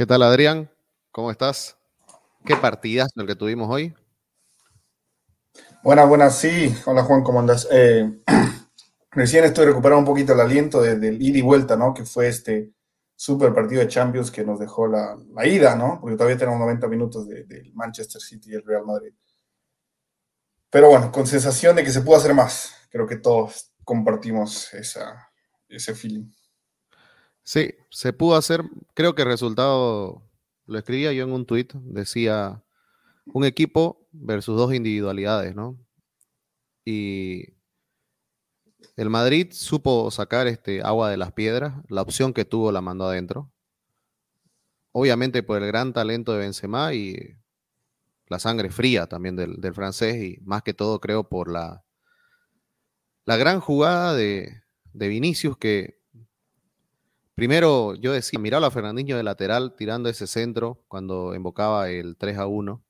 ¿Qué tal, Adrián? ¿Cómo estás? ¿Qué partidazo el que tuvimos hoy? Buenas, buenas, sí. Hola Juan, ¿cómo andas? Eh, recién estoy recuperando un poquito el aliento del ida y vuelta, ¿no? Que fue este super partido de Champions que nos dejó la, ida, ¿no? Porque todavía tenemos 90 minutos del Manchester City y el Real Madrid. Pero bueno, con sensación de que se pudo hacer más. Creo que todos compartimos esa, ese feeling. Sí, se pudo hacer. Creo que el resultado lo escribía yo en un tuit. Decía un equipo versus dos individualidades, ¿no? Y el Madrid supo sacar este agua de las piedras. La opción que tuvo la mandó adentro. Obviamente por el gran talento de Benzema y la sangre fría también del, del francés y más que todo creo por la, la gran jugada de, de Vinicius que Primero, yo decía, miralo a Fernandinho de lateral tirando ese centro cuando invocaba el 3 a 1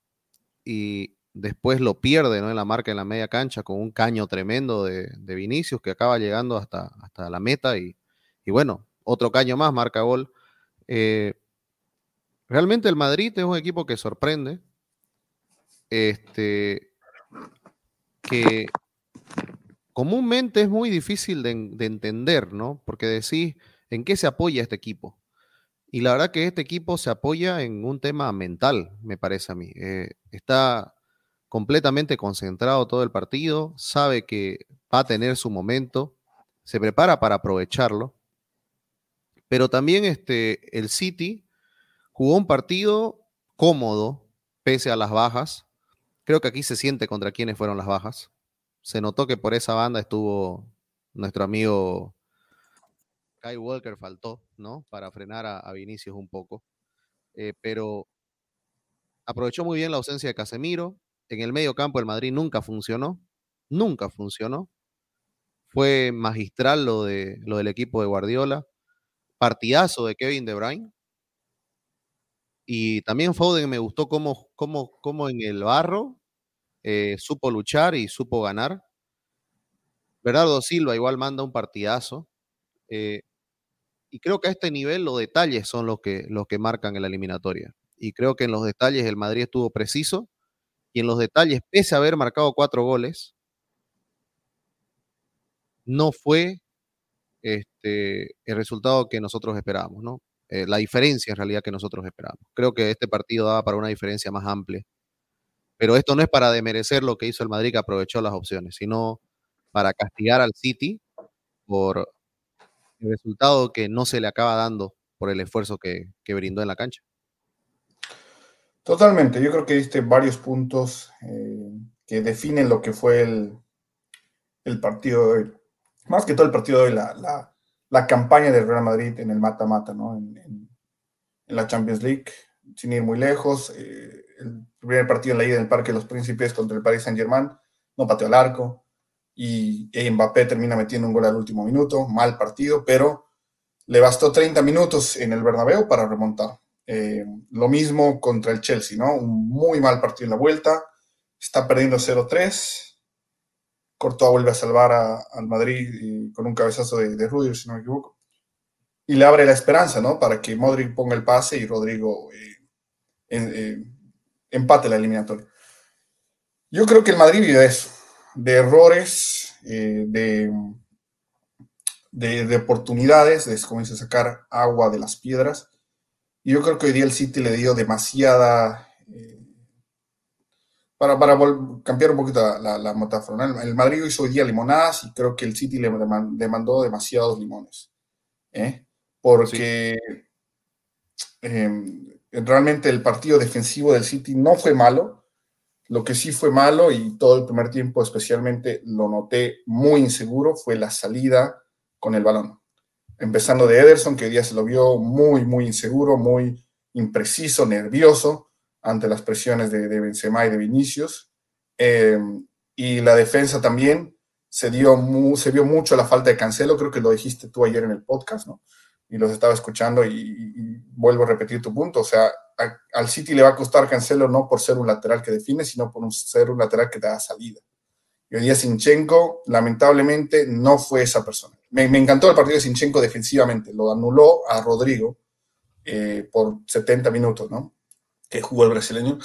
y después lo pierde ¿no? en la marca en la media cancha con un caño tremendo de, Vinicius que acaba llegando hasta, hasta la meta y, bueno, otro caño más, marca gol. Eh, realmente el Madrid es un equipo que sorprende, este, que comúnmente es muy difícil de, de entender, ¿no? Porque decís ¿En qué se apoya este equipo? Y la verdad que este equipo se apoya en un tema mental, me parece a mí. Eh, está completamente concentrado todo el partido, sabe que va a tener su momento, se prepara para aprovecharlo. Pero también este, el City jugó un partido cómodo, pese a las bajas. Creo que aquí se siente contra quiénes fueron las bajas. Se notó que por esa banda estuvo nuestro amigo Kai Walker faltó, ¿no? Para frenar a, Vinicius un poco. Eh, pero aprovechó muy bien la ausencia de Casemiro. En el medio campo el Madrid nunca funcionó. Nunca funcionó. Fue magistral lo, de, lo del equipo de Guardiola. Partidazo de Kevin De Bruyne. Y también Foden me gustó cómo, en el barro eh, supo luchar y supo ganar. Bernardo Silva igual manda un partidazo. Eh, y creo que a este nivel los detalles son los que, los que marcan en la eliminatoria. Y creo que en los detalles el Madrid estuvo preciso. Y en los detalles, pese a haber marcado cuatro goles, no fue este, el resultado que nosotros esperábamos, ¿no? Eh, la diferencia en realidad que nosotros esperábamos. Creo que este partido daba para una diferencia más amplia. Pero esto no es para demerecer lo que hizo el Madrid, que aprovechó las opciones, sino para castigar al City por el resultado que no se le acaba dando por el esfuerzo que, brindó en la cancha. Totalmente, yo creo que diste varios puntos eh, que definen lo que fue el, el, partido de hoy. Más que todo el partido de hoy, la, la, campaña del Real Madrid en el mata-mata, ¿no? En, en, la Champions League, sin ir muy lejos. Eh, el primer partido en la ida del Parque de los Príncipes contra el Paris Saint-Germain, no pateó al arco y Mbappé termina metiendo un gol al último minuto, mal partido, pero le bastó 30 minutos en el Bernabéu para remontar. Eh, lo mismo contra el Chelsea, ¿no? Un muy mal partido en la vuelta, está perdiendo 0-3, Courtois vuelve a salvar al Madrid con un cabezazo de, de si no me equivoco, y le abre la esperanza, ¿no? Para que Modric ponga el pase y Rodrigo eh, eh, empate la eliminatoria. Yo creo que el Madrid vive eso de errores, eh, de, de, oportunidades, de comienza a sacar agua de las piedras. Y yo creo que hoy día el City le dio demasiada... Eh, para, para cambiar un poquito la, la, metáfora, el Madrid hizo hoy día limonadas y creo que el City le demandó demasiados limones. ¿eh? Porque realmente el partido defensivo del City no fue malo, lo que sí fue malo y todo el primer tiempo especialmente lo noté muy inseguro fue la salida con el balón. Empezando de Ederson, que hoy día se lo vio muy, muy inseguro, muy impreciso, nervioso ante las presiones de, de Benzema y de Vinicius. Em, y la defensa también se, dio se vio mucho la falta de Cancelo, creo que lo dijiste tú ayer en el podcast, ¿no? Y los estaba escuchando y, y vuelvo a repetir tu punto, o sea, al City le va a costar Cancelo no por ser un lateral que define, sino por ser un lateral que da salida. Y hoy día Sinchenko, lamentablemente, no fue esa persona. Me, encantó el partido de Sinchenko defensivamente, lo anuló a Rodrigo, eh, por 70 minutos, ¿no? Que jugó el brasileño.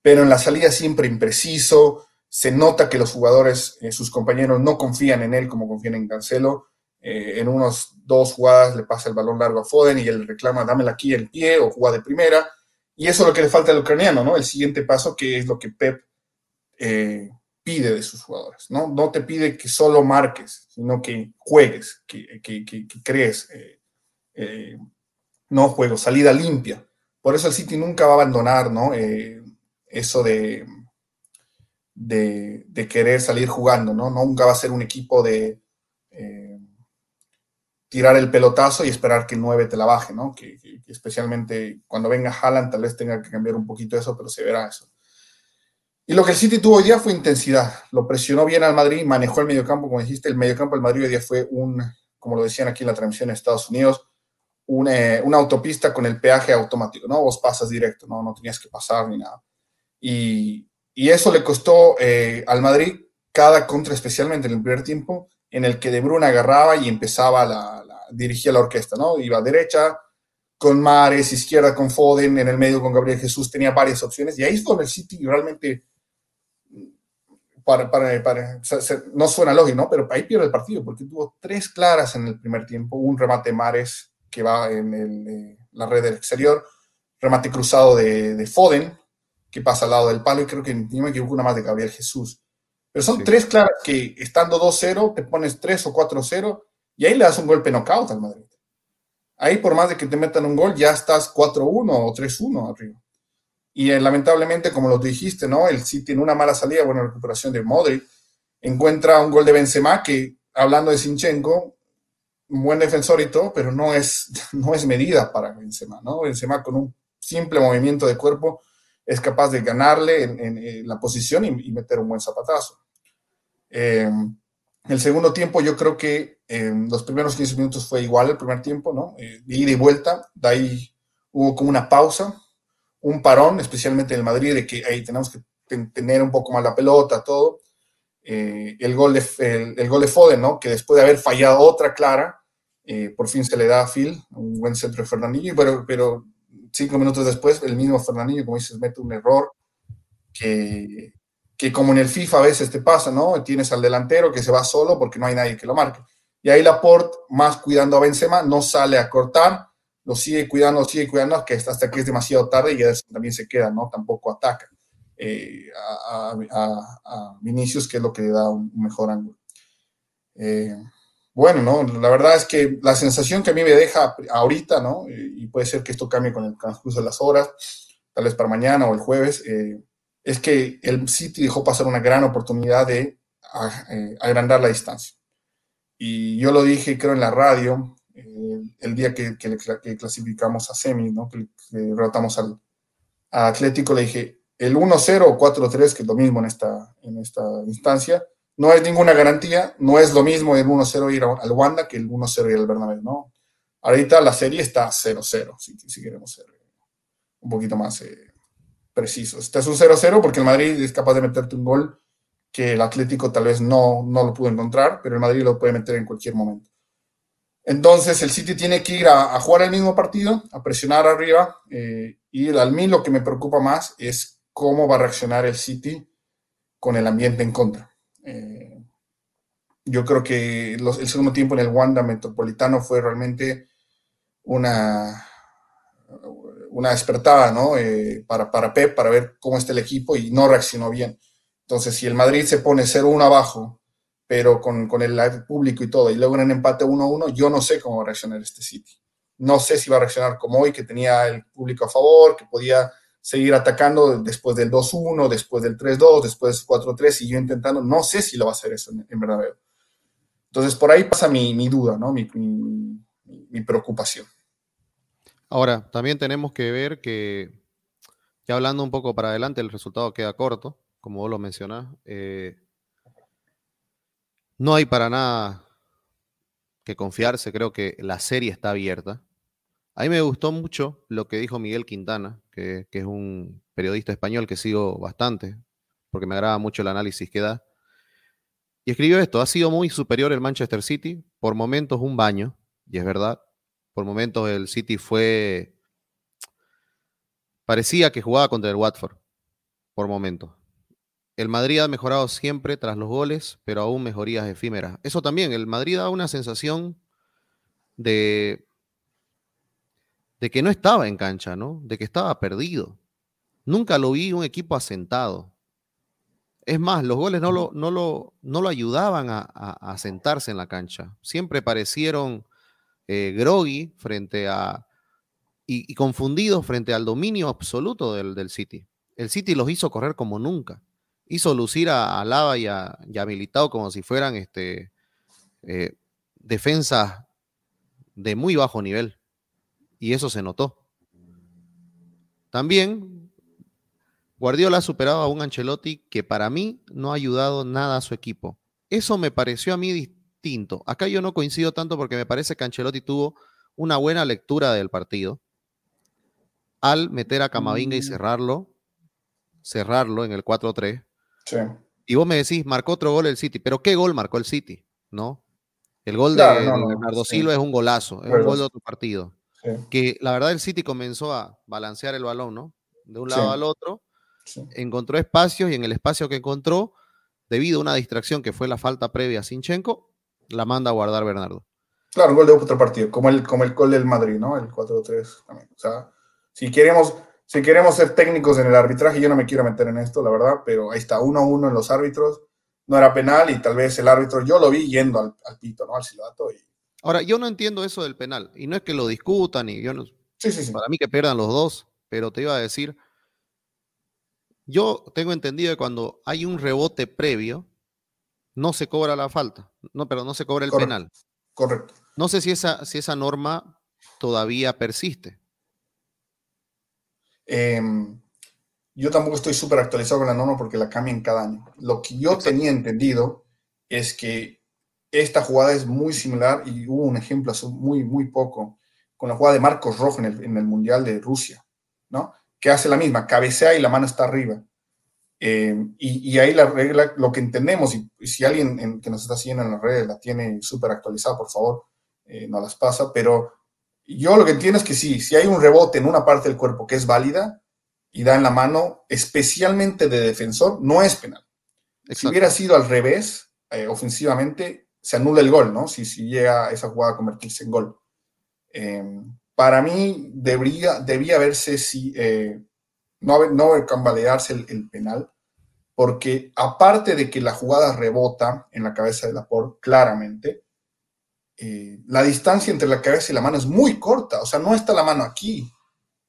Pero en la salida siempre impreciso, se nota que los jugadores, eh, sus compañeros, no confían en él como confían en Cancelo. Eh, en unos dos jugadas le pasa el balón largo a Foden y él reclama, dámela aquí el pie o juega de primera. Y eso es lo que le falta al ucraniano, ¿no? El siguiente paso, que es lo que Pep pide de sus jugadores, ¿no? No te pide que solo marques, sino que juegues, que, que, crees, eh, eh, no juego, salida limpia. Por eso el City nunca va a abandonar, ¿no? Eh, eso de, de, querer salir jugando, ¿no? Nunca va a ser un equipo de tirar el pelotazo y esperar que el 9 te la baje, ¿no? Que, especialmente cuando venga Haaland tal vez tenga que cambiar un poquito eso, pero se verá eso. Y lo que el City tuvo hoy día fue intensidad. Lo presionó bien al Madrid, manejó el mediocampo, como dijiste, el mediocampo del Madrid hoy día fue un, como lo decían aquí en la transmisión en Estados Unidos, una, una autopista con el peaje automático, ¿no? Vos pasas directo, ¿no? No tenías que pasar ni nada. Y, y eso le costó eh, al Madrid cada contra, especialmente en el primer tiempo, en el que De Bruyne agarraba y empezaba la dirigía la orquesta, ¿no? Iba a derecha, con Mares, izquierda con Foden, en el medio con Gabriel Jesús, tenía varias opciones. Y ahí es donde el City realmente para, para, no suena lógico, ¿no? Pero ahí pierde el partido porque tuvo tres claras en el primer tiempo, un remate Mares que va en eh, la red del exterior, remate cruzado de, Foden que pasa al lado del palo y creo que ni me equivoco una más de Gabriel Jesús. Pero son tres claras que estando 2-0 te pones 3 o 4-0 y ahí le das un golpe knockout al Madrid. Ahí por más de que te metan un gol ya estás 4-1 o 3-1 arriba. Y eh, lamentablemente, como lo dijiste, ¿no? El City en una mala salida, buena recuperación de Modric, encuentra un gol de Benzema que, hablando de Sinchenko, un buen defensor y todo, pero no es, no es medida para Benzema, ¿no? Benzema con un simple movimiento de cuerpo es capaz de ganarle en, la posición y, meter un buen zapatazo. Eh, el segundo tiempo yo creo que eh, los primeros 15 minutos fue igual el primer tiempo, ¿no? de ida y vuelta, de ahí hubo como una pausa, un parón, especialmente en el Madrid, de que ahí tenemos que tener un poco más la pelota, todo. Eh, el, gol de, el, gol de Foden, ¿no? Que después de haber fallado otra clara, eh, por fin se le da a Phil, un buen centro de Fernandinho, pero, pero cinco minutos después, el mismo Fernandinho, como dices, mete un error que, que como en el FIFA a veces te pasa, ¿no? Tienes al delantero que se va solo porque no hay nadie que lo marque. Y ahí Laporte, más cuidando a Benzema, no sale a cortar, lo sigue cuidando, lo sigue cuidando, que hasta que es demasiado tarde y Ederson también se queda, ¿no? Tampoco ataca eh, a, Vinicius, que es lo que le da un mejor ángulo. Eh, bueno, ¿no? La verdad es que la sensación que a mí me deja ahorita, ¿no? Eh, y puede ser que esto cambie con el transcurso de las horas, tal vez para mañana o el jueves, es que el City dejó pasar una gran oportunidad de agrandar la distancia. Y yo lo dije, creo, en la radio, el día que, clasificamos a semi, ¿no? que, derrotamos al Atlético, le dije, el 1-0 o 4-3, que es lo mismo en esta, en esta instancia, no es ninguna garantía, no es lo mismo el 1-0 ir al Wanda que el 1-0 ir al Bernabéu, ¿no? Ahorita la serie está 0-0, si, si, queremos ser un poquito más eh, precisos. Este es un 0-0 porque el Madrid es capaz de meterte un gol que el Atlético tal vez no, no lo pudo encontrar, pero el Madrid lo puede meter en cualquier momento. Entonces el City tiene que ir a, jugar el mismo partido, a presionar arriba. Eh, y mí lo que me preocupa más es cómo va a reaccionar el City con el ambiente en contra. Eh, yo creo que el segundo tiempo en el Wanda Metropolitano fue realmente una, una despertada ¿no? Eh, para, para Pep, para ver cómo está el equipo y no reaccionó bien. Entonces, si el Madrid se pone 0-1 abajo pero con, con el público y todo, y luego en empate 1-1, yo no sé cómo va a reaccionar este City. No sé si va a reaccionar como hoy, que tenía el público a favor, que podía seguir atacando después del 2-1, después del 3-2, después del 4-3, y yo intentando, no sé si lo va a hacer eso en, verdad. Entonces, por ahí pasa mi, mi duda, ¿no? Mi, mi, mi, preocupación. Ahora, también tenemos que ver que, ya hablando un poco para adelante, el resultado queda corto, como vos lo mencionás. Eh, no hay para nada que confiarse, creo que la serie está abierta. A mí me gustó mucho lo que dijo Miguel Quintana, que, es un periodista español que sigo bastante, porque me agrada mucho el análisis que da. Y escribió esto, ha sido muy superior el Manchester City, por momentos un baño, y es verdad, por momentos el City fue parecía que jugaba contra el Watford por momentos. El Madrid ha mejorado siempre tras los goles, pero aún mejorías efímeras. Eso también, el Madrid da una sensación de, de que no estaba en cancha, ¿no? De que estaba perdido. Nunca lo vi un equipo asentado. Es más, los goles no lo, no lo, no lo ayudaban a, sentarse en la cancha. Siempre parecieron eh, groggy frente a. Y, confundidos frente al dominio absoluto del, del City. El City los hizo correr como nunca hizo lucir a, Lava y a, Militao como si fueran este, eh, defensas de muy bajo nivel. Y eso se notó. También Guardiola ha superado a un Ancelotti que para mí no ha ayudado nada a su equipo. Eso me pareció a mí distinto. Acá yo no coincido tanto porque me parece que Ancelotti tuvo una buena lectura del partido al meter a Camavinga y mm. cerrarlo, cerrarlo en el 4-3 y vos me decís, marcó otro gol el City, pero ¿qué gol marcó el City? ¿No? El gol de, Bernardo Silva es un golazo, es un gol de otro partido. Que la verdad el City comenzó a balancear el balón, ¿no? De un lado al otro, encontró espacios y en el espacio que encontró, debido a una distracción que fue la falta previa a Sinchenko, la manda a guardar Bernardo. Claro, un gol de otro partido, como el, como el gol del Madrid, ¿no? El 4-3 también. O sea, si queremos, si queremos ser técnicos en el arbitraje, yo no me quiero meter en esto, la verdad, pero ahí está, uno a uno en los árbitros, no era penal y tal vez el árbitro, yo lo vi yendo al, pito, ¿no? Al silbato. Y... Ahora, yo no entiendo eso del penal, y no es que lo discutan, y yo no... Sí, sí, sí. Para mí que pierdan los dos, pero te iba a decir, yo tengo entendido que cuando hay un rebote previo, no se cobra la falta, no, pero no se cobra el penal. Correcto. No sé si esa, si esa norma todavía persiste. Em, yo tampoco estoy súper actualizado con la norma porque la cambian cada año. Lo que yo tenía entendido es que esta jugada es muy similar y hubo un ejemplo hace muy, muy poco con la jugada de Marcos Rojo en el, Mundial de Rusia, ¿no? Que hace la misma, cabecea y la mano está arriba. Em, y, ahí la regla, lo que entendemos, y, si alguien que nos está siguiendo en las redes la tiene súper actualizada, por favor, eh, nos las pasa, pero yo lo que entiendo es que sí, si hay un rebote en una parte del cuerpo que es válida y da en la mano, especialmente de defensor, no es penal. Si hubiera sido al revés, eh, ofensivamente, se anula el gol, ¿no? Si, si llega esa jugada a convertirse en gol. Para mí, debería, debía verse si eh, no, no cambalearse el, el, penal, porque aparte de que la jugada rebota en la cabeza de Laporte, claramente, eh, la distancia entre la cabeza y la mano es muy corta, o sea, no está la mano aquí,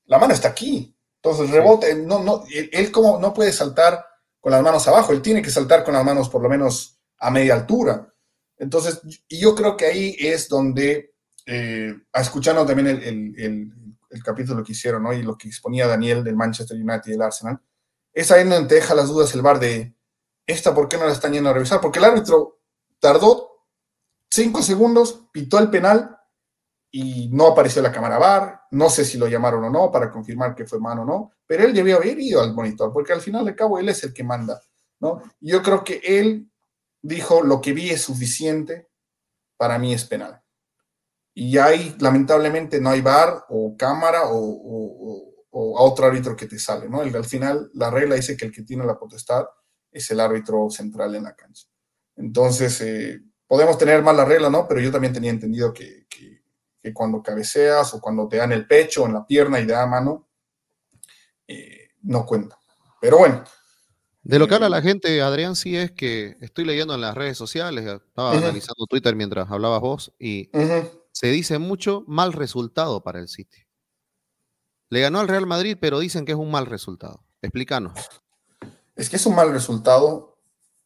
la mano está aquí. Entonces, rebote, no, no, él, como no puede saltar con las manos abajo, él tiene que saltar con las manos por lo menos a media altura. Entonces, y yo creo que ahí es donde, eh, escuchando también el, capítulo que hicieron, ¿no? Y lo que exponía Daniel del Manchester United y del Arsenal, es ahí donde te deja las dudas el bar de, ¿esta por qué no la están yendo a revisar? Porque el árbitro tardó Cinco segundos, pitó el penal y no apareció la cámara VAR. No sé si lo llamaron o no para confirmar que fue mano o no, pero él debió haber ido al monitor, porque al final de cabo él es el que manda. ¿no? yo creo que él dijo: Lo que vi es suficiente, para mí es penal. Y ahí, lamentablemente, no hay VAR o cámara o, otro árbitro que te sale. ¿no? al final, la regla dice que el que tiene la potestad es el árbitro central en la cancha. Entonces, eh, podemos tener más la regla, ¿no? Pero yo también tenía entendido que, cuando cabeceas o cuando te dan el pecho o en la pierna y te da mano, eh, no cuenta. Pero bueno. De lo que habla la gente, Adrián, sí es que estoy leyendo en las redes sociales, estaba analizando Twitter mientras hablabas vos, y se dice mucho mal resultado para el City. Le ganó al Real Madrid, pero dicen que es un mal resultado. Explícanos. Es que es un mal resultado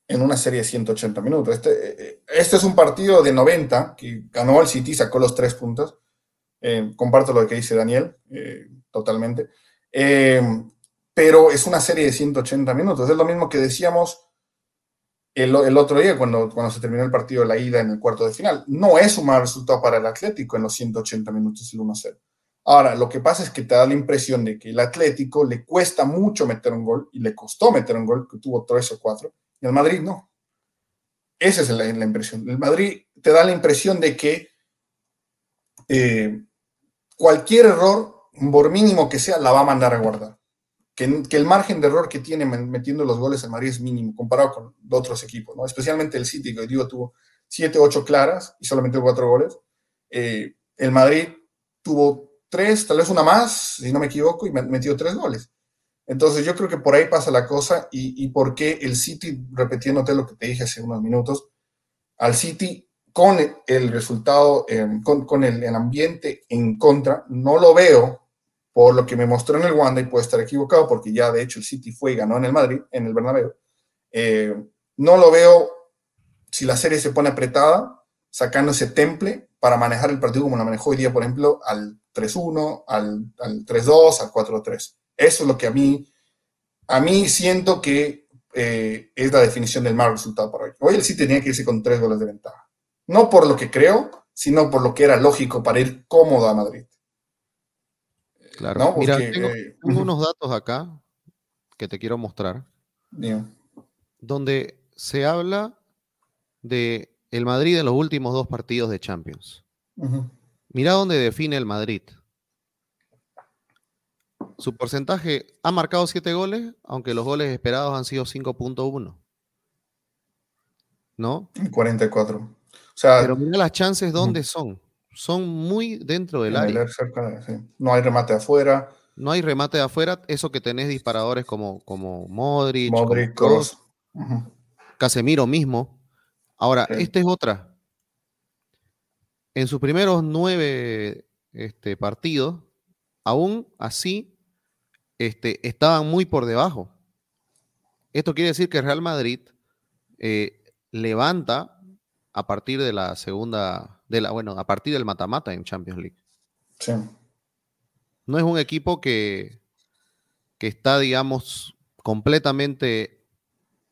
en una serie de 180 minutos. Este, este es un partido de 90 que ganó el City, sacó los tres puntos. Eh, comparto lo que dice Daniel, eh, totalmente. Eh, pero es una serie de 180 minutos. Es lo mismo que decíamos el, otro día cuando, cuando se terminó el partido de la ida en el cuarto de final. No es un mal resultado para el Atlético en los 180 minutos el 1-0. Ahora, lo que pasa es que te da la impresión de que el Atlético le cuesta mucho meter un gol y le costó meter un gol, que tuvo tres o cuatro, y el Madrid no. Esa es la, impresión. El Madrid te da la impresión de que eh, cualquier error, por mínimo que sea, la va a mandar a guardar. Que, el margen de error que tiene metiendo los goles en Madrid es mínimo comparado con otros equipos, ¿no? Especialmente el City, que digo tuvo 7, 8 claras y solamente 4 goles. Eh, el Madrid tuvo 3, tal vez una más, si no me equivoco, y metió 3 goles. Entonces yo creo que por ahí pasa la cosa y, y por qué el City, repitiéndote lo que te dije hace unos minutos, al City con el resultado, em, con, el, el, ambiente en contra, no lo veo por lo que me mostró en el Wanda y puede estar equivocado porque ya de hecho el City fue y ganó en el Madrid, en el Bernabéu. Eh, no lo veo si la serie se pone apretada, sacando ese temple para manejar el partido como lo manejó hoy día, por ejemplo, al 3-1, al, al 3-2, al 4-3. Eso es lo que a mí, a mí siento que eh, es la definición del mal resultado para hoy. Hoy el City tenía que irse con tres goles de ventaja. No por lo que creo, sino por lo que era lógico para ir cómodo a Madrid. Claro. Mira, tengo, eh, unos datos acá que te quiero mostrar. Donde se habla de el Madrid en los últimos dos partidos de Champions. Mira dónde define el Madrid. Su porcentaje ha marcado 7 goles, aunque los goles esperados han sido 5.1. ¿No? 44. O sea, Pero mira las chances dónde son son muy dentro del área. No hay remate afuera. No hay remate de afuera. Eso que tenés disparadores como, como Modric, Modric Casemiro mismo. Ahora, esta es otra. En sus primeros nueve este, partidos, aún así, este, estaban muy por debajo. Esto quiere decir que Real Madrid eh, levanta a partir de la segunda de la, bueno, a partir del matamata en Champions League. Sí. No es un equipo que, que está, digamos, completamente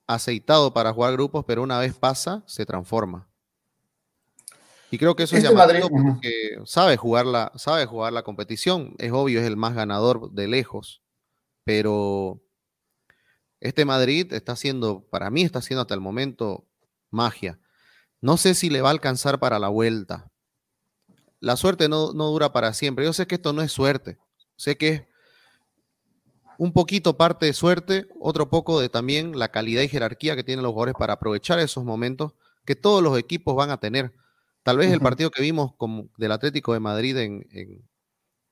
aceitado para jugar grupos, pero una vez pasa, se transforma. Y creo que eso es este llamativo porque sabe jugar, la, sabe jugar la competición. Es obvio, es el más ganador de lejos. Pero este Madrid está haciendo, para mí está haciendo hasta el momento magia. No sé si le va a alcanzar para la vuelta. La suerte no, dura para siempre. Yo sé que esto no es suerte. Sé que es un poquito parte de suerte, otro poco de también la calidad y jerarquía que tienen los jugadores para aprovechar esos momentos que todos los equipos van a tener. Tal vez el partido que vimos como del Atlético de Madrid en,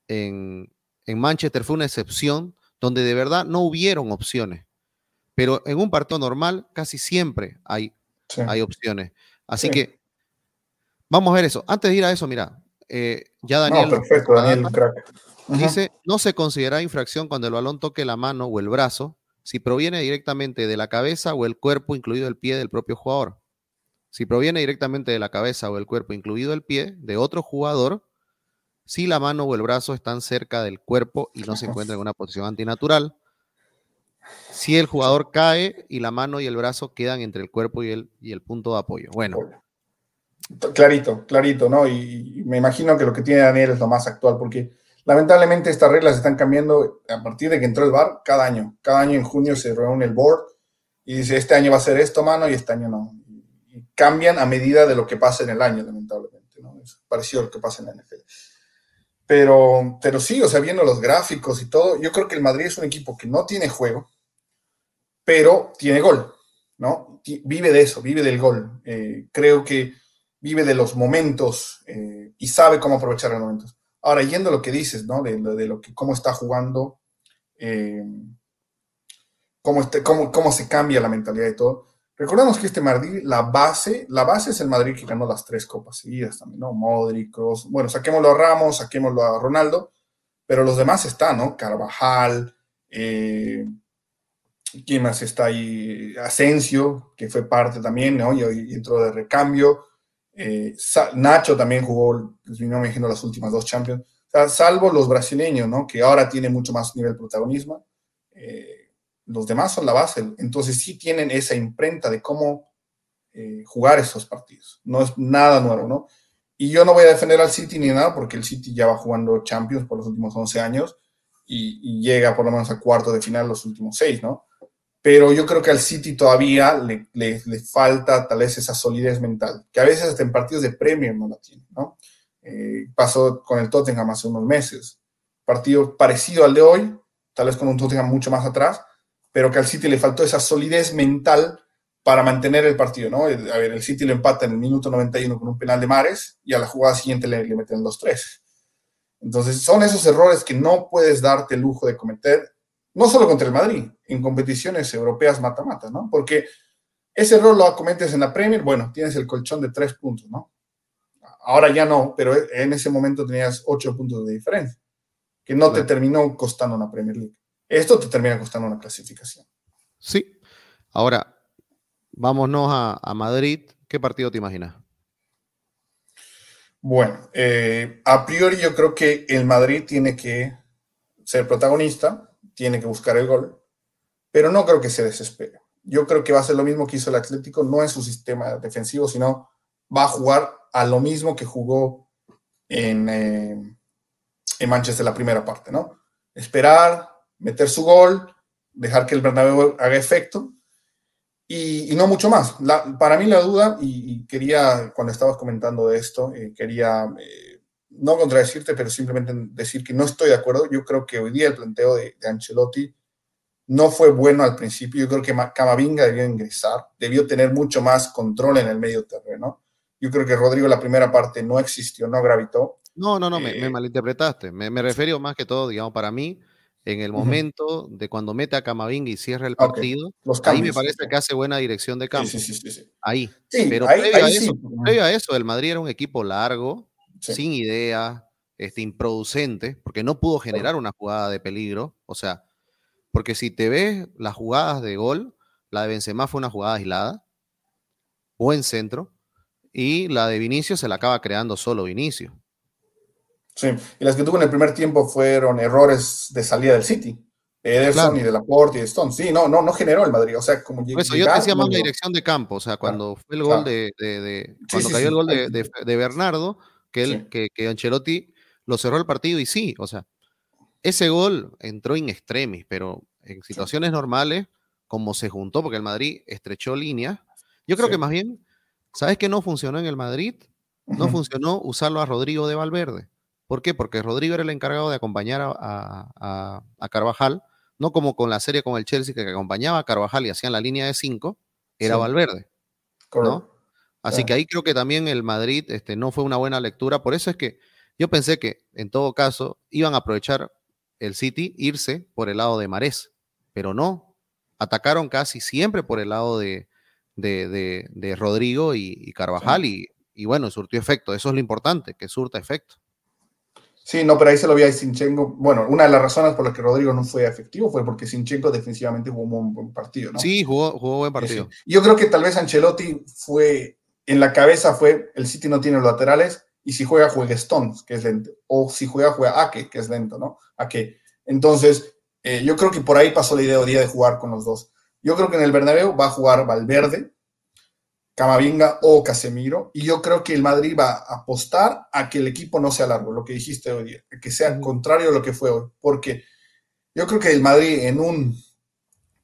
en, Manchester fue una excepción donde de verdad no hubieron opciones. Pero en un partido normal casi siempre hay, hay opciones. Así que vamos a ver eso. Antes de ir a eso, mira, eh, ya Daniel. No, perfecto, Daniel, crack. Dice: no se considera infracción cuando el balón toque la mano o el brazo si proviene directamente de la cabeza o el cuerpo, incluido el pie del propio jugador. Si proviene directamente de la cabeza o el cuerpo, incluido el pie de otro jugador, si la mano o el brazo están cerca del cuerpo y no se encuentran en una posición antinatural, si el jugador cae y la mano y el brazo quedan entre el cuerpo y el, y el punto de apoyo. Bueno. Clarito, clarito, ¿no? Y, me imagino que lo que tiene Daniel es lo más actual, porque lamentablemente estas reglas están cambiando a partir de que entró el bar cada año. Cada año en junio se reúne el board y dice, este año va a ser esto, mano, y este año no. Y cambian a medida de lo que pasa en el año, lamentablemente, ¿no? Es parecido a lo que pasa en la NFL. Pero, pero sí, o sea, viendo los gráficos y todo, yo creo que el Madrid es un equipo que no tiene juego, pero tiene gol, ¿no? Vive de eso, vive del gol. Eh, creo que vive de los momentos eh, y sabe cómo aprovechar los momentos. Ahora, yendo a lo que dices, ¿no? De, lo que, cómo está jugando, eh, cómo, este, cómo, cómo se cambia la mentalidad y todo. Recordemos que este Madrid, la base, la base es el Madrid que ganó las tres copas seguidas también, ¿no? Modric, bueno, saquémoslo a Ramos, saquémoslo a Ronaldo, pero los demás están, ¿no? Carvajal, eh, ¿Quién más está ahí? Asensio, que fue parte también, ¿no? Y, entró de recambio. Eh, Nacho también jugó, pues, no me imagino, las últimas dos Champions. Salvo los brasileños, ¿no? Que ahora tienen mucho más nivel protagonismo. Eh, los demás son la base. Entonces sí tienen esa imprenta de cómo eh, jugar esos partidos. No es nada nuevo, ¿no? Y yo no voy a defender al City ni nada, porque el City ya va jugando Champions por los últimos 11 años y, llega por lo menos a cuarto de final los últimos seis, ¿no? pero yo creo que al City todavía le, le, falta tal vez esa solidez mental, que a veces hasta en partidos de Premier no la tiene, ¿no? Eh, pasó con el Tottenham hace unos meses, partido parecido al de hoy, tal vez con un Tottenham mucho más atrás, pero que al City le faltó esa solidez mental para mantener el partido, ¿no? A ver, el City lo empata en el minuto 91 con un penal de Mares y a la jugada siguiente le, le meten los tres. Entonces, son esos errores que no puedes darte el lujo de cometer, no solo contra el Madrid, en competiciones europeas mata-mata, ¿no? Porque ese error lo cometes en la Premier, bueno, tienes el colchón de tres puntos, ¿no? Ahora ya no, pero en ese momento tenías ocho puntos de diferencia, que no te terminó costando una Premier League. Esto te termina costando una clasificación. Sí. Ahora, vámonos a, Madrid. ¿Qué partido te imaginas? Bueno, eh, a priori yo creo que el Madrid tiene que ser protagonista, tiene que buscar el gol, pero no creo que se desespere. Yo creo que va a ser lo mismo que hizo el Atlético, no en su sistema defensivo, sino va a jugar a lo mismo que jugó en, eh, en Manchester la primera parte, ¿no? Esperar, meter su gol, dejar que el Bernabéu haga efecto y, no mucho más. para mí la duda, y, quería, cuando estabas comentando de esto, eh, quería eh, no contradecirte, pero simplemente decir que no estoy de acuerdo. Yo creo que hoy día el planteo de, Ancelotti no fue bueno al principio. Yo creo que Camavinga debió ingresar, debió tener mucho más control en el medio terreno. Yo creo que Rodrigo la primera parte no existió, no gravitó. No, no, no, me, me, eh, malinterpretaste. Me, me refiero más que todo, digamos, para mí, en el momento de cuando mete a Camavinga y cierra el partido, ahí me parece que hace buena dirección de campo. Sí, ahí. Pero previo, a eso, previo, a eso, el Madrid era un equipo largo, sin idea, este, improducente, porque no pudo generar una jugada de peligro. O sea, porque si te ves las jugadas de gol, la de Benzema fue una jugada aislada, buen centro, y la de Vinicio se la acaba creando solo Vinicio. Sí, y las que tuvo en el primer tiempo fueron errores de salida del City. Ederson y de Laporte y de Stone. Sí, no, no, no generó el Madrid. O sea, como Eso, yo te decía más la dirección de campo. O sea, cuando fue el gol de, de, Cuando cayó el gol de, Bernardo, que, él, que, que Ancelotti lo cerró el partido y sí, o sea, ese gol entró in extremis, pero en situaciones normales, como se juntó, porque el Madrid estrechó línea, yo creo que más bien, ¿sabes qué no funcionó en el Madrid? No funcionó usarlo a Rodrigo de Valverde. ¿Por qué? Porque Rodrigo era el encargado de acompañar a, Carvajal, no como con la serie con el Chelsea que acompañaba a Carvajal y hacían la línea de cinco, era Valverde. ¿no? Así que ahí creo que también el Madrid este, no fue una buena lectura. Por eso es que yo pensé que en todo caso iban a aprovechar el City, irse por el lado de Marés, pero no. Atacaron casi siempre por el lado de, de, Rodrigo y, Carvajal y, y, bueno, surtió efecto. Eso es lo importante, que surta efecto. Sí, no, pero ahí se lo vi a Sinchenko. Bueno, una de las razones por las que Rodrigo no fue efectivo fue porque Sinchenko defensivamente jugó un buen partido, ¿no? Sí, jugó, jugó buen partido. Yo creo que tal vez Ancelotti fue, en la cabeza fue, el City no tiene laterales, y si juega, juega Stones, que es lento. O si juega, juega Ake, que es lento, ¿no? Ake. Entonces, eh, yo creo que por ahí pasó la idea hoy día de jugar con los dos. Yo creo que en el Bernabéu va a jugar Valverde, Camavinga o Casemiro. Y yo creo que el Madrid va a apostar a que el equipo no sea largo, lo que dijiste hoy día, que sea contrario a lo que fue hoy. Porque yo creo que el Madrid en un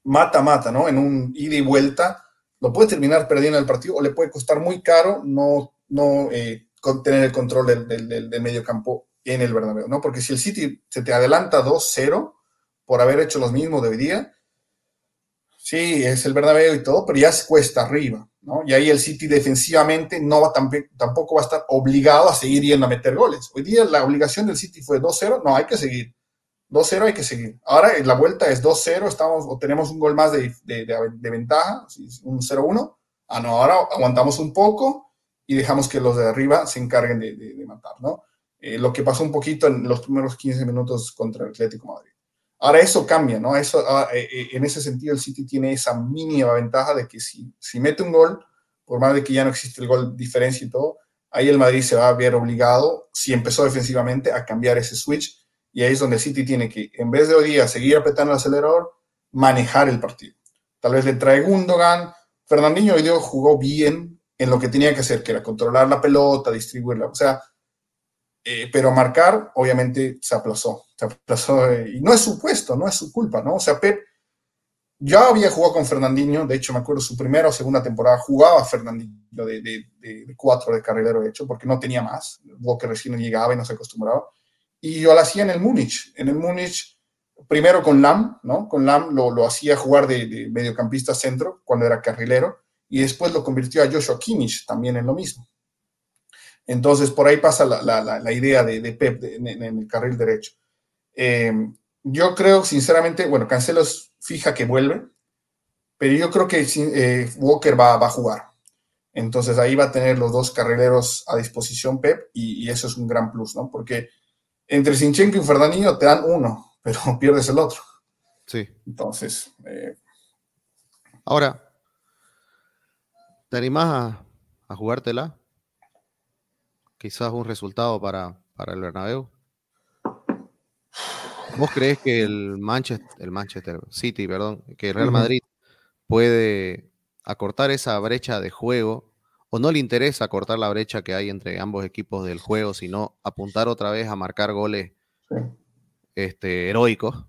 mata-mata, ¿no? En un ida y vuelta, lo puede terminar perdiendo el partido o le puede costar muy caro no, no eh, tener el control del, del, medio campo en el Bernabéu, ¿no? Porque si el City se te adelanta 2-0 por haber hecho los mismos de hoy día, sí, es el Bernabéu y todo, pero ya se cuesta arriba. Y ahí el City defensivamente no va tampoco va a estar obligado a seguir yendo a meter goles. Hoy día la obligación del City fue 2-0, no, hay que seguir. 2-0 hay que seguir. Ahora la vuelta es 2-0, estamos o tenemos un gol más de, de, ventaja, un 0-1. Ah, no, ahora aguantamos un poco y dejamos que los de arriba se encarguen de, matar, ¿no? Eh, lo que pasó un poquito en los primeros 15 minutos contra el Atlético Madrid. Ahora eso cambia, ¿no? Eso, ah, eh, eh, en ese sentido el City tiene esa mínima ventaja de que si, mete un gol, por más de que ya no existe el gol diferencia y todo, ahí el Madrid se va a ver obligado, si empezó defensivamente, a cambiar ese switch. Y ahí es donde el City tiene que, en vez de hoy día seguir apretando el acelerador, manejar el partido. Tal vez le trae Gundogan. Fernandinho hoy día jugó bien en lo que tenía que hacer, que era controlar la pelota, distribuirla. O sea, eh, pero marcar, obviamente, se aplazó. Se aplazó eh, y no es su puesto, no es su culpa, ¿no? O sea, Pep ya había jugado con Fernandinho, de hecho, me acuerdo su primera o segunda temporada jugaba Fernandinho de, cuatro de carrilero, de hecho, porque no tenía más. Walker recién llegaba y no se acostumbraba. Y yo lo hacía en el Múnich. En el Múnich primero con Lam, ¿no? Con Lam lo, hacía jugar de, mediocampista centro cuando era carrilero y después lo convirtió a Joshua Kimmich también en lo mismo. Entonces, por ahí pasa la, idea de, Pep en, el carril derecho. Eh, yo creo, sinceramente, bueno, Cancelo fija que vuelve, pero yo creo que eh, Walker va, a jugar. Entonces ahí va a tener los dos carrileros a disposición Pep y, eso es un gran plus, ¿no? Porque entre Sinchenko y Fernandinho te dan uno, pero pierdes el otro. Sí. Entonces. Eh, Ahora, ¿te animás a, jugártela? Quizás un resultado para, para el Bernabéu. ¿Vos crees que el Manchester, el Manchester City, perdón, que el Real Madrid puede acortar esa brecha de juego o no le interesa acortar la brecha que hay entre ambos equipos del juego, sino apuntar otra vez a marcar goles este, heroicos?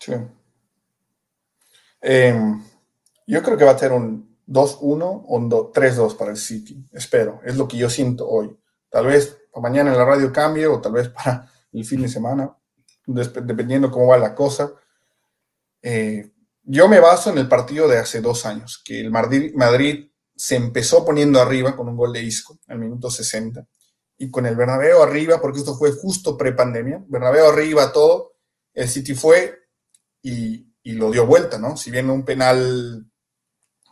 Sí. Em, yo creo que va a ser un 2-1 o un 3-2 para el City, espero, es lo que yo siento hoy. Tal vez mañana en la radio cambie o tal vez para el fin de semana, dependiendo cómo va la cosa. Eh, yo me baso en el partido de hace dos años, que el Madrid, se empezó poniendo arriba con un gol de Isco al minuto 60 y con el Bernabéu arriba, porque esto fue justo pre-pandemia, Bernabéu arriba todo, el City fue y, lo dio vuelta, ¿no? Si bien un penal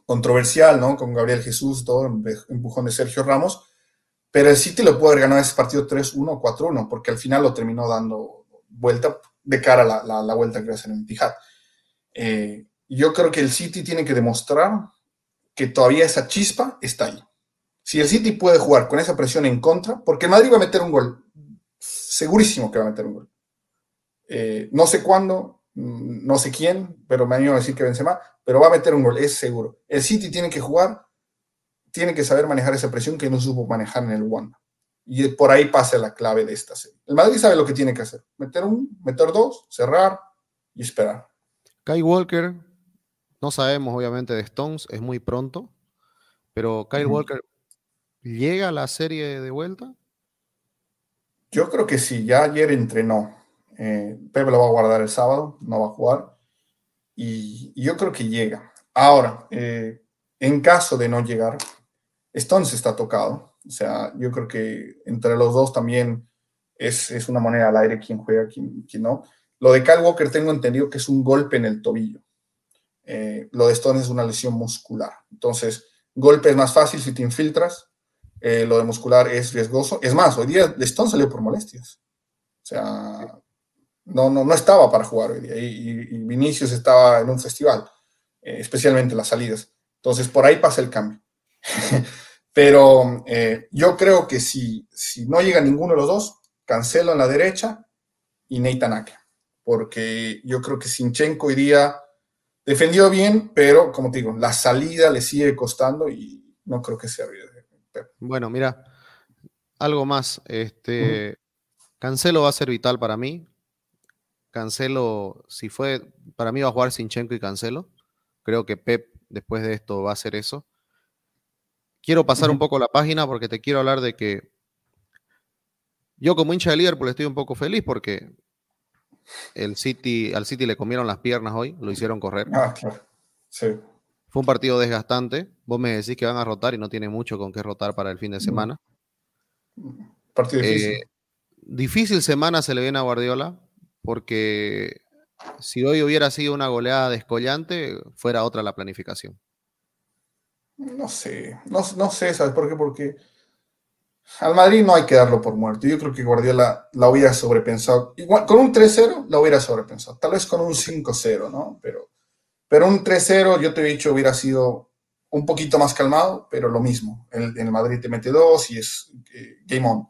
controversial, ¿no? Con Gabriel Jesús, todo, empujón de Sergio Ramos, pero el City lo pudo haber ganado ese partido 3-1 o 4-1, porque al final lo terminó dando vuelta de cara a la, vuelta que va a hacer en. Eh, yo creo que el City tiene que demostrar que todavía esa chispa está ahí. Si el City puede jugar con esa presión en contra, porque el Madrid va a meter un gol, segurísimo que va a meter un gol. Eh, no sé cuándo, mm, no sé quién, pero me animo a decir que Benzema, pero va a meter un gol, es seguro. El City tiene que jugar, tiene que saber manejar esa presión que no supo manejar en el Wanda. Y por ahí pasa la clave de esta serie. El Madrid sabe lo que tiene que hacer. Meter un, meter dos, cerrar y esperar. Kyle Walker, no sabemos obviamente de Stones, es muy pronto, pero Kyle Walker, ¿llega a la serie de vuelta? Yo creo que sí, ya ayer entrenó. Eh, Pepe lo va a guardar el sábado, no va a jugar. Y, yo creo que llega. Ahora, eh, en caso de no llegar, Stones está tocado. O sea, yo creo que entre los dos también es, es una moneda al aire quién juega, quién no. Lo de Kyle Walker tengo entendido que es un golpe en el tobillo. Eh, lo de Stones es una lesión muscular. Entonces, golpe es más fácil si te infiltras. Eh, lo de muscular es riesgoso. Es más, hoy día Stone salió por molestias. O sea, no, no, no estaba para jugar hoy día. Y, Vinicius estaba en un festival, eh, especialmente las salidas. Entonces, por ahí pasa el cambio. Pero yo creo que si, si no llega ninguno de los dos, Cancelo en la derecha y Nathan porque yo creo que Sinchenko día defendió bien, pero como te digo, la salida le sigue costando y no creo que sea bien. Bueno, mira, algo más. Este, Cancelo va a ser vital para mí. Cancelo, si fue, para mí va a jugar Sinchenko y Cancelo. Creo que Pep después de esto va a hacer eso. Quiero pasar un poco la página porque te quiero hablar de que yo como hincha de Liverpool estoy un poco feliz porque el City, al City le comieron las piernas hoy, lo hicieron correr. Ah, claro. Sí. Fue un partido desgastante. Vos me decís que van a rotar y no tiene mucho con qué rotar para el fin de semana. Partido difícil. Eh, difícil semana se le viene a Guardiola porque si hoy hubiera sido una goleada descollante, fuera otra la planificación. No sé, no, no sé, ¿sabes por qué? Porque al Madrid no hay que darlo por muerto. Yo creo que Guardiola la hubiera sobrepensado. Igual, con un 3-0 la hubiera sobrepensado. Tal vez con un 5-0, ¿no? Pero, pero un 3-0, yo te he dicho, hubiera sido un poquito más calmado, pero lo mismo. En, el Madrid te mete dos y es eh, game on.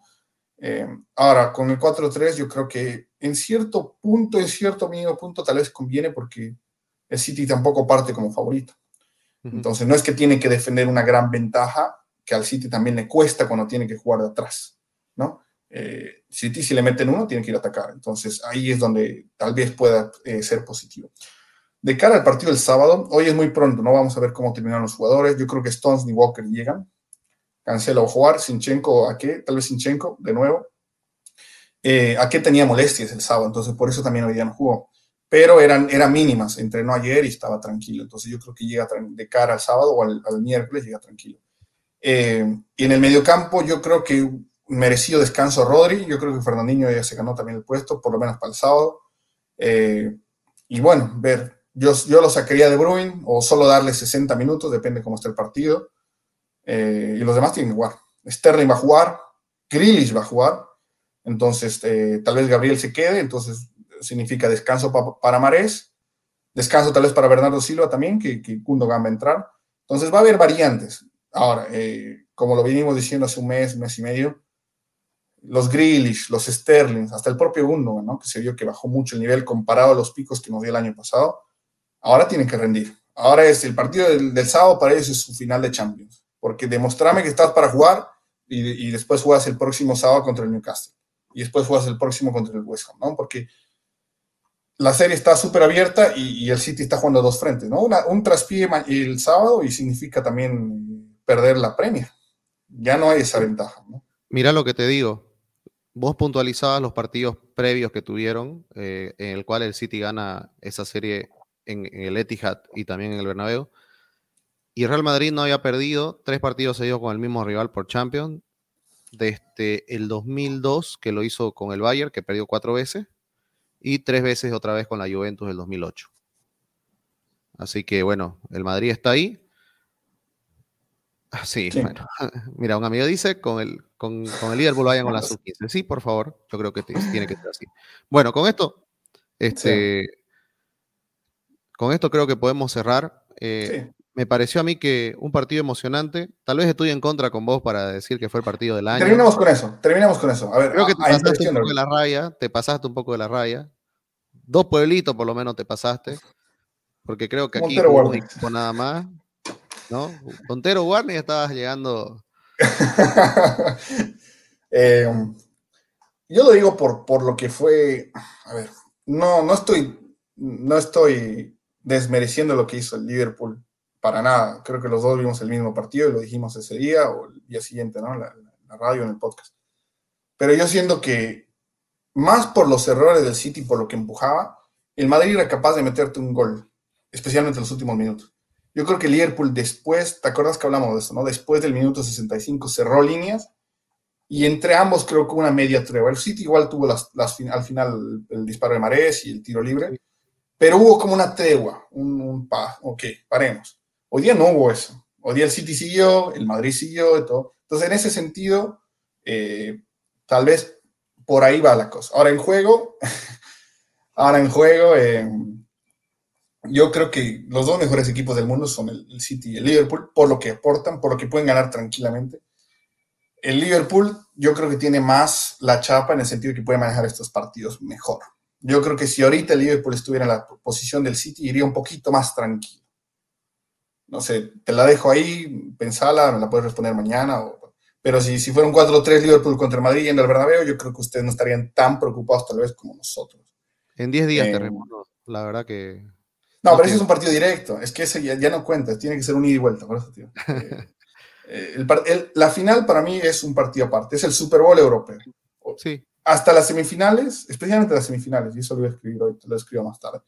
Eh, ahora, con el 4-3, yo creo que en cierto punto, en cierto mínimo punto, tal vez conviene porque el City tampoco parte como favorito. Entonces, no es que tiene que defender una gran ventaja, que al City también le cuesta cuando tiene que jugar de atrás, ¿no? Eh, City si le meten uno tiene que ir a atacar, entonces ahí es donde tal vez pueda eh, ser positivo. De cara al partido del sábado, hoy es muy pronto, no vamos a ver cómo terminan los jugadores, yo creo que Stones ni Walker llegan, Cancelo a jugar, Sinchenko a qué, tal vez Sinchenko de nuevo, eh, a qué tenía molestias el sábado, entonces por eso también hoy día no jugó. Pero eran, eran mínimas. Entrenó ayer y estaba tranquilo. Entonces yo creo que llega de cara al sábado o al, miércoles, llega tranquilo. Eh, y en el mediocampo yo creo que merecido descanso Rodri. Yo creo que Fernandinho ya se ganó también el puesto, por lo menos para el sábado. Eh, y bueno, ver, yo, yo lo sacaría de Bruin o solo darle 60 minutos, depende cómo esté el partido. Eh, y los demás tienen que jugar. Sterling va a jugar, Grealish va a jugar, entonces tal vez Gabriel se quede, entonces significa descanso para Marés, descanso tal vez para Bernardo Silva también, que, que va a entrar. Entonces va a haber variantes. Ahora, eh, como lo venimos diciendo hace un mes, mes y medio, los Grealish, los Sterling, hasta el propio Gundogan, ¿no? que se vio que bajó mucho el nivel comparado a los picos que nos dio el año pasado, ahora tienen que rendir. Ahora es el partido del, sábado, para ellos es su final de Champions, porque demostrame que estás para jugar y, y después juegas el próximo sábado contra el Newcastle y después juegas el próximo contra el West Ham, ¿no? Porque la serie está súper abierta y, el City está jugando a dos frentes, ¿no? un traspié el sábado y significa también perder la premia. Ya no hay esa ventaja, ¿no? Mira lo que te digo. Vos puntualizabas los partidos previos que tuvieron, eh, en el cual el City gana esa serie en, el Etihad y también en el Bernabéu. Y Real Madrid no había perdido tres partidos seguidos con el mismo rival por Champions desde el 2002, que lo hizo con el Bayern, que perdió cuatro veces, y tres veces otra vez con la Juventus del 2008. Así que bueno, el Madrid está ahí. Ah, sí, bueno. Mira, un amigo dice, con el, con, el Liverpool vayan con la sub-15. Sí, por favor, yo creo que tiene que ser así. Bueno, con esto, este, con esto creo que podemos cerrar. Eh, me pareció a mí que un partido emocionante. Tal vez estoy en contra con vos para decir que fue el partido del año. Terminemos con eso, terminemos con eso. A ver, creo que te pasaste un poco de la raya, te pasaste un poco de la raya. Dos pueblitos por lo menos te pasaste. Porque creo que aquí no nada más. ¿No? Montero Warner estabas llegando. Eh, yo lo digo por, por lo que fue. A ver, no, no estoy. No estoy desmereciendo lo que hizo el Liverpool para nada. Creo que los dos vimos el mismo partido y lo dijimos ese día o el día siguiente, ¿no? La, la radio, en el podcast. Pero yo siento que más por los errores del City, por lo que empujaba, el Madrid era capaz de meterte un gol, especialmente en los últimos minutos. Yo creo que Liverpool después, ¿te acuerdas que hablamos de eso, no? Después del minuto 65 cerró líneas y entre ambos creo que una media tregua. El City igual tuvo las, al final el, disparo de Marés y el tiro libre, pero hubo como una tregua, un, un pa, ok, paremos. Hoy día no hubo eso. Hoy día el City siguió, el Madrid siguió y todo. Entonces, en ese sentido, eh, tal vez por ahí va la cosa. Ahora en juego, ahora en juego, eh, yo creo que los dos mejores equipos del mundo son el, City y el Liverpool, por lo que aportan, por lo que pueden ganar tranquilamente. El Liverpool, yo creo que tiene más la chapa en el sentido de que puede manejar estos partidos mejor. Yo creo que si ahorita el Liverpool estuviera en la posición del City, iría un poquito más tranquilo no sé, te la dejo ahí, pensala, me la puedes responder mañana. pero si, si fuera un 4-3 Liverpool contra el Madrid y en el Bernabéu, yo creo que ustedes no estarían tan preocupados tal vez como nosotros. En 10 días eh, la verdad que... No, pero ese es un partido directo, es que ese ya, no cuenta, tiene que ser un ida y vuelta, por eso, tío. Eh, eh, la final para mí es un partido aparte, es el Super Bowl europeo. Sí. Hasta las semifinales, especialmente las semifinales, y eso lo voy a escribir hoy, lo escribo más tarde.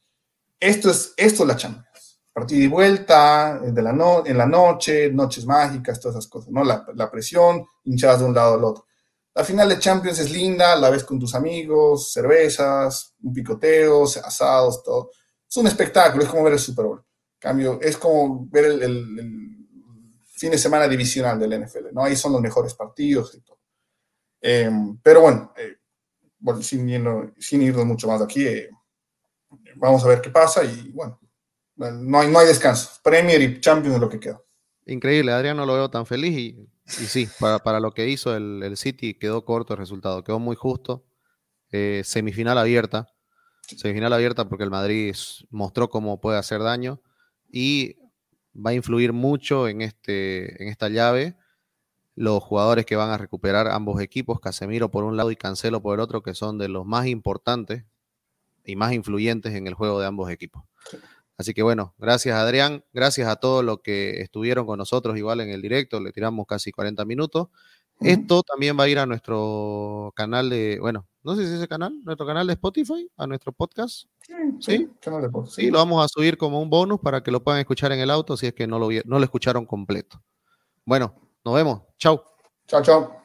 Esto es, esto es la Champions partido y vuelta, de la no, en la noche, noches mágicas, todas esas cosas, ¿no? La, la, presión, hinchadas de un lado al otro. La final de Champions es linda, la ves con tus amigos, cervezas, un picoteo, asados, todo. Es un espectáculo, es como ver el Super Bowl. cambio, es como ver el, fin de semana divisional del NFL, ¿no? Ahí son los mejores partidos y todo. Eh, pero bueno, eh, bueno sin, irnos, sin irnos mucho más de aquí, eh, vamos a ver qué pasa y bueno, no hay, no hay descanso. Premier y Champions es lo que queda. Increíble, Adrián no lo veo tan feliz y, sí, para, lo que hizo el, City quedó corto el resultado, quedó muy justo. Eh, semifinal abierta, semifinal abierta porque el Madrid mostró cómo puede hacer daño y va a influir mucho en, este, en esta llave los jugadores que van a recuperar ambos equipos, Casemiro por un lado y Cancelo por el otro, que son de los más importantes y más influyentes en el juego de ambos equipos. Así que bueno, gracias Adrián, gracias a todos los que estuvieron con nosotros igual en el directo, le tiramos casi 40 minutos. Esto también va a ir a nuestro canal de, bueno, no sé si ese canal, nuestro canal de Spotify, a nuestro podcast. Sí, sí, canal de podcast. Sí, lo vamos a subir como un bonus para que lo puedan escuchar en el auto si es que no lo, no lo escucharon completo. Bueno, nos vemos. Chao. Chao, chao.